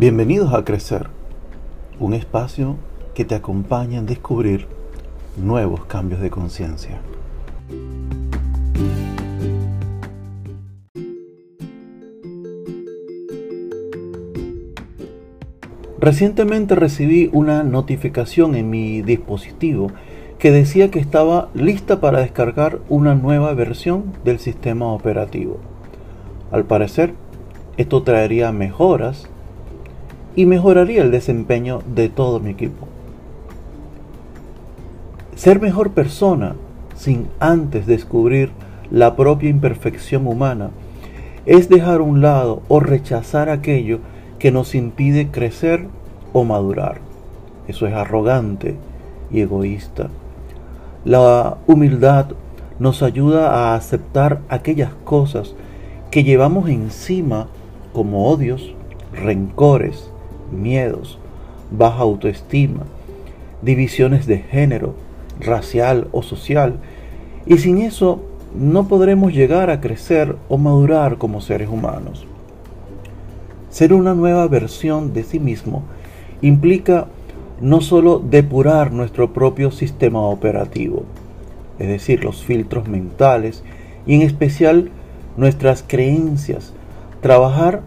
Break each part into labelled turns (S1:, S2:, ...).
S1: Bienvenidos a Crecer, un espacio que te acompaña en descubrir nuevos cambios de conciencia. Recientemente recibí una notificación en mi dispositivo que decía que estaba lista para descargar una nueva versión del sistema operativo. Al parecer, esto traería mejoras y mejoraría el desempeño de todo mi equipo. Ser mejor persona sin antes descubrir la propia imperfección humana es dejar a un lado o rechazar aquello que nos impide crecer o madurar. Eso es arrogante y egoísta. La humildad nos ayuda a aceptar aquellas cosas que llevamos encima como odios, rencores, miedos, baja autoestima, divisiones de género, racial o social, y sin eso no podremos llegar a crecer o madurar como seres humanos. Ser una nueva versión de sí mismo implica no solo depurar nuestro propio sistema operativo, es decir, los filtros mentales y en especial nuestras creencias, trabajar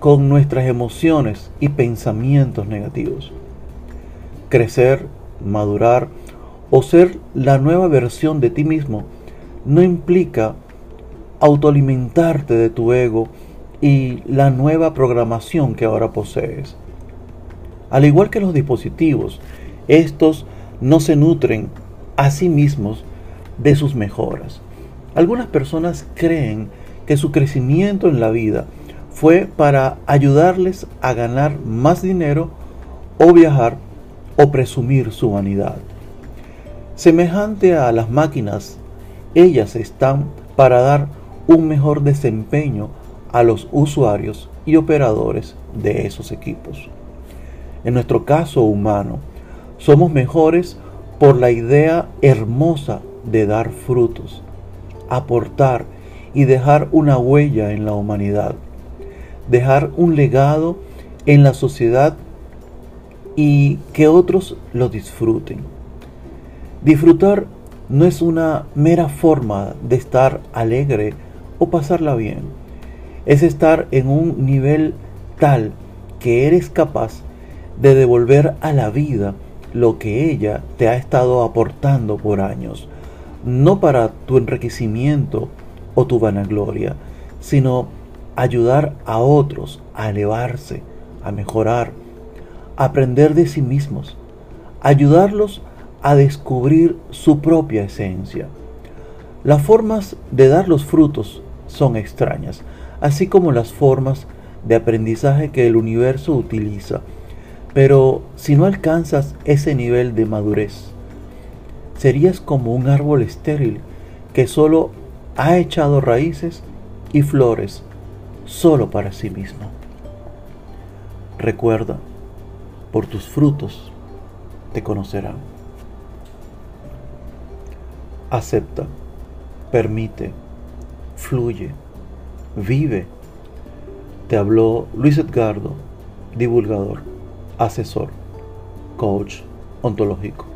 S1: con nuestras emociones y pensamientos negativos. Crecer, madurar o ser la nueva versión de ti mismo no implica autoalimentarte de tu ego y la nueva programación que ahora posees. Al igual que los dispositivos, estos no se nutren a sí mismos de sus mejoras. Algunas personas creen que su crecimiento en la vida fue para ayudarles a ganar más dinero o viajar o presumir su vanidad. Semejante a las máquinas, ellas están para dar un mejor desempeño a los usuarios y operadores de esos equipos. En nuestro caso humano, somos mejores por la idea hermosa de dar frutos, aportar y dejar una huella en la humanidad dejar un legado en la sociedad y que otros lo disfruten. Disfrutar no es una mera forma de estar alegre o pasarla bien. Es estar en un nivel tal que eres capaz de devolver a la vida lo que ella te ha estado aportando por años, no para tu enriquecimiento o tu vanagloria, sino ayudar a otros a elevarse, a mejorar, a aprender de sí mismos, ayudarlos a descubrir su propia esencia. Las formas de dar los frutos son extrañas, así como las formas de aprendizaje que el universo utiliza. Pero si no alcanzas ese nivel de madurez, serías como un árbol estéril que solo ha echado raíces y flores solo para sí mismo. Recuerda, por tus frutos te conocerán. Acepta, permite, fluye, vive. Te habló Luis Edgardo, divulgador, asesor, coach ontológico.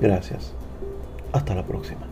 S1: Gracias. Hasta la próxima.